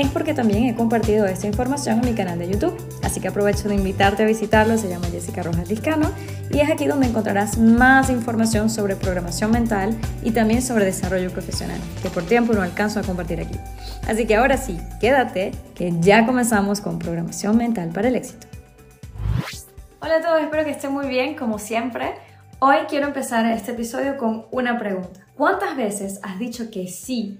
es porque también he compartido esta información en mi canal de YouTube. Así que aprovecho de invitarte a visitarlo, se llama Jessica Rojas Discano y es aquí donde encontrarás más información sobre programación mental y también sobre desarrollo profesional, que por tiempo no alcanzo a compartir aquí. Así que ahora sí, quédate, que ya comenzamos con programación mental para el éxito. Hola a todos, espero que estén muy bien, como siempre. Hoy quiero empezar este episodio con una pregunta. ¿Cuántas veces has dicho que sí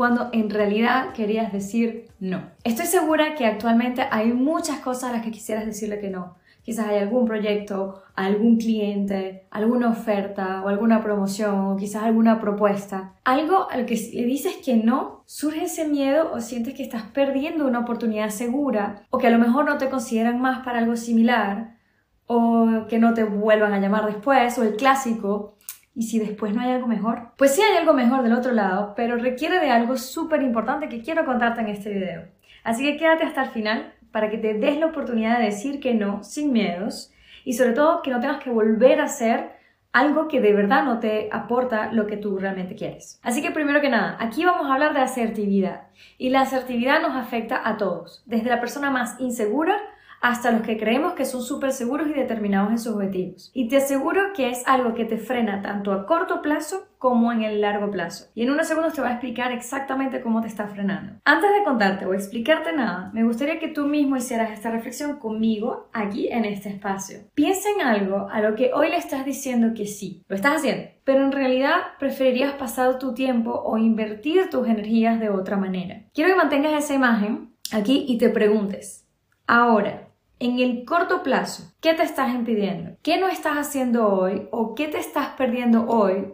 cuando en realidad querías decir no. Estoy segura que actualmente hay muchas cosas a las que quisieras decirle que no. Quizás hay algún proyecto, algún cliente, alguna oferta o alguna promoción o quizás alguna propuesta. Algo al que le dices que no, surge ese miedo o sientes que estás perdiendo una oportunidad segura o que a lo mejor no te consideran más para algo similar o que no te vuelvan a llamar después o el clásico ¿Y si después no hay algo mejor? Pues sí hay algo mejor del otro lado, pero requiere de algo súper importante que quiero contarte en este video. Así que quédate hasta el final para que te des la oportunidad de decir que no sin miedos y sobre todo que no tengas que volver a hacer algo que de verdad no te aporta lo que tú realmente quieres. Así que primero que nada, aquí vamos a hablar de asertividad y la asertividad nos afecta a todos, desde la persona más insegura hasta los que creemos que son súper seguros y determinados en sus objetivos. Y te aseguro que es algo que te frena tanto a corto plazo como en el largo plazo. Y en unos segundos te voy a explicar exactamente cómo te está frenando. Antes de contarte o explicarte nada, me gustaría que tú mismo hicieras esta reflexión conmigo aquí en este espacio. Piensa en algo a lo que hoy le estás diciendo que sí. Lo estás haciendo, pero en realidad preferirías pasar tu tiempo o invertir tus energías de otra manera. Quiero que mantengas esa imagen aquí y te preguntes, ahora, en el corto plazo, ¿qué te estás impidiendo? ¿Qué no estás haciendo hoy o qué te estás perdiendo hoy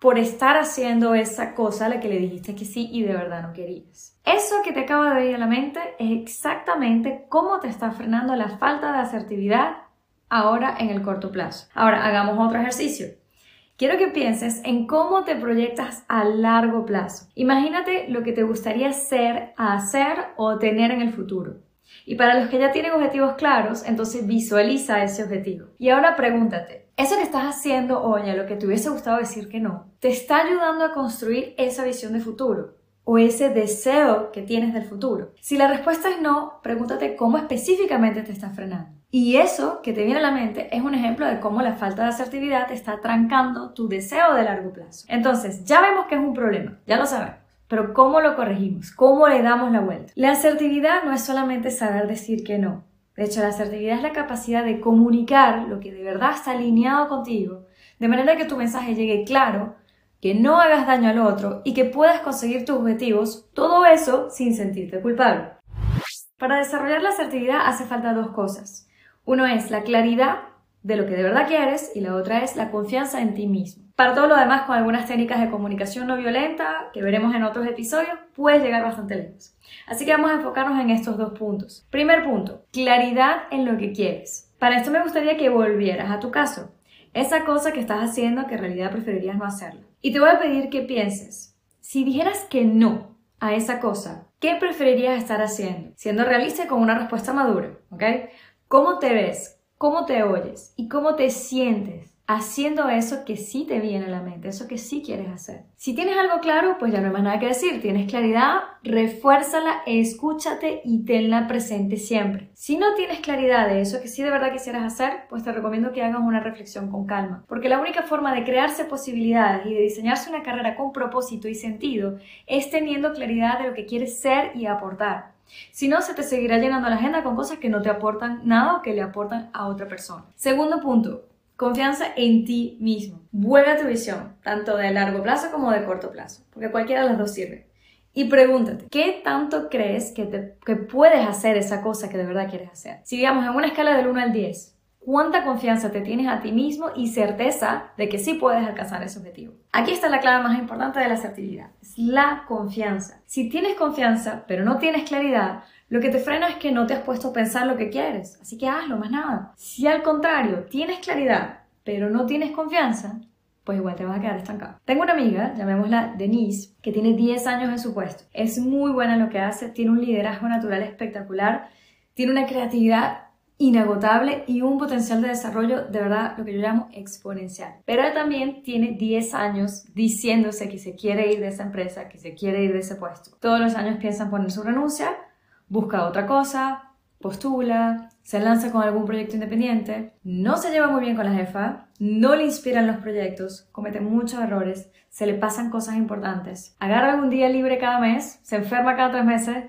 por estar haciendo esa cosa a la que le dijiste que sí y de verdad no querías? Eso que te acaba de venir a la mente es exactamente cómo te está frenando la falta de asertividad ahora en el corto plazo. Ahora, hagamos otro ejercicio. Quiero que pienses en cómo te proyectas a largo plazo. Imagínate lo que te gustaría ser, hacer o tener en el futuro. Y para los que ya tienen objetivos claros, entonces visualiza ese objetivo. Y ahora pregúntate, ¿eso que estás haciendo hoy, a lo que te hubiese gustado decir que no, te está ayudando a construir esa visión de futuro? o ese deseo que tienes del futuro? Si la respuesta es no, pregúntate cómo específicamente te está frenando. Y eso que te viene a la mente es un ejemplo de cómo la falta de asertividad está trancando tu deseo de largo plazo. Entonces, ya vemos que es un problema, ya lo sabemos. Pero ¿cómo lo corregimos? ¿Cómo le damos la vuelta? La asertividad no es solamente saber decir que no. De hecho, la asertividad es la capacidad de comunicar lo que de verdad está alineado contigo, de manera que tu mensaje llegue claro, que no hagas daño al otro y que puedas conseguir tus objetivos, todo eso sin sentirte culpable. Para desarrollar la asertividad hace falta dos cosas. Uno es la claridad de lo que de verdad quieres y la otra es la confianza en ti mismo. Para todo lo demás, con algunas técnicas de comunicación no violenta que veremos en otros episodios, puedes llegar bastante lejos. Así que vamos a enfocarnos en estos dos puntos. Primer punto, claridad en lo que quieres. Para esto me gustaría que volvieras a tu caso. Esa cosa que estás haciendo que en realidad preferirías no hacerla. Y te voy a pedir que pienses, si dijeras que no a esa cosa, ¿qué preferirías estar haciendo? Siendo realista con una respuesta madura, ¿ok? ¿Cómo te ves? ¿Cómo te oyes? ¿Y cómo te sientes? haciendo eso que sí te viene a la mente, eso que sí quieres hacer. Si tienes algo claro, pues ya no hay más nada que decir. Tienes claridad, refuérzala, escúchate y tenla presente siempre. Si no tienes claridad de eso que sí de verdad quisieras hacer, pues te recomiendo que hagas una reflexión con calma. Porque la única forma de crearse posibilidades y de diseñarse una carrera con propósito y sentido es teniendo claridad de lo que quieres ser y aportar. Si no, se te seguirá llenando la agenda con cosas que no te aportan nada o que le aportan a otra persona. Segundo punto, Confianza en ti mismo. Vuelve a tu visión, tanto de largo plazo como de corto plazo, porque cualquiera de las dos sirve. Y pregúntate, ¿qué tanto crees que, te, que puedes hacer esa cosa que de verdad quieres hacer? Si digamos en una escala del 1 al 10, ¿cuánta confianza te tienes a ti mismo y certeza de que sí puedes alcanzar ese objetivo? Aquí está la clave más importante de la asertividad, es la confianza. Si tienes confianza, pero no tienes claridad, lo que te frena es que no te has puesto a pensar lo que quieres, así que hazlo, más nada. Si al contrario tienes claridad, pero no tienes confianza, pues igual te vas a quedar estancado. Tengo una amiga, llamémosla Denise, que tiene 10 años en su puesto. Es muy buena en lo que hace, tiene un liderazgo natural espectacular, tiene una creatividad inagotable y un potencial de desarrollo de verdad lo que yo llamo exponencial. Pero él también tiene 10 años diciéndose que se quiere ir de esa empresa, que se quiere ir de ese puesto. Todos los años piensa en poner su renuncia, busca otra cosa, postula, se lanza con algún proyecto independiente, no se lleva muy bien con la jefa, no le inspiran los proyectos, comete muchos errores, se le pasan cosas importantes, agarra algún día libre cada mes, se enferma cada tres meses,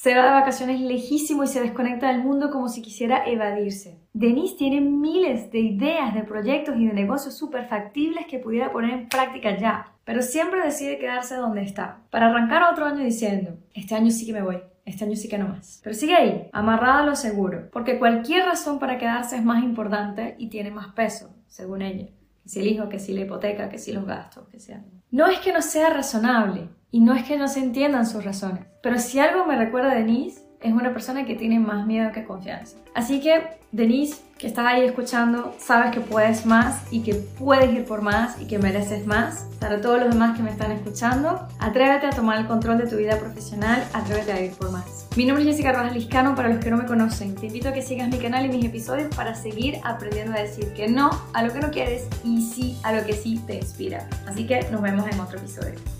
se va de vacaciones lejísimo y se desconecta del mundo como si quisiera evadirse. Denise tiene miles de ideas, de proyectos y de negocios súper factibles que pudiera poner en práctica ya, pero siempre decide quedarse donde está, para arrancar otro año diciendo, este año sí que me voy, este año sí que no más. Pero sigue ahí, amarrada a lo seguro, porque cualquier razón para quedarse es más importante y tiene más peso, según ella. Que si el hijo, que si la hipoteca, que si los gastos, que sea. No es que no sea razonable y no es que no se entiendan sus razones, pero si algo me recuerda a Denise, es una persona que tiene más miedo que confianza. Así que, Denise, que estás ahí escuchando, sabes que puedes más y que puedes ir por más y que mereces más. Para todos los demás que me están escuchando, atrévete a tomar el control de tu vida profesional, atrévete a ir por más. Mi nombre es Jessica Rojas Liscano, para los que no me conocen. Te invito a que sigas mi canal y mis episodios para seguir aprendiendo a decir que no a lo que no quieres y sí a lo que sí te inspira. Así que nos vemos en otro episodio.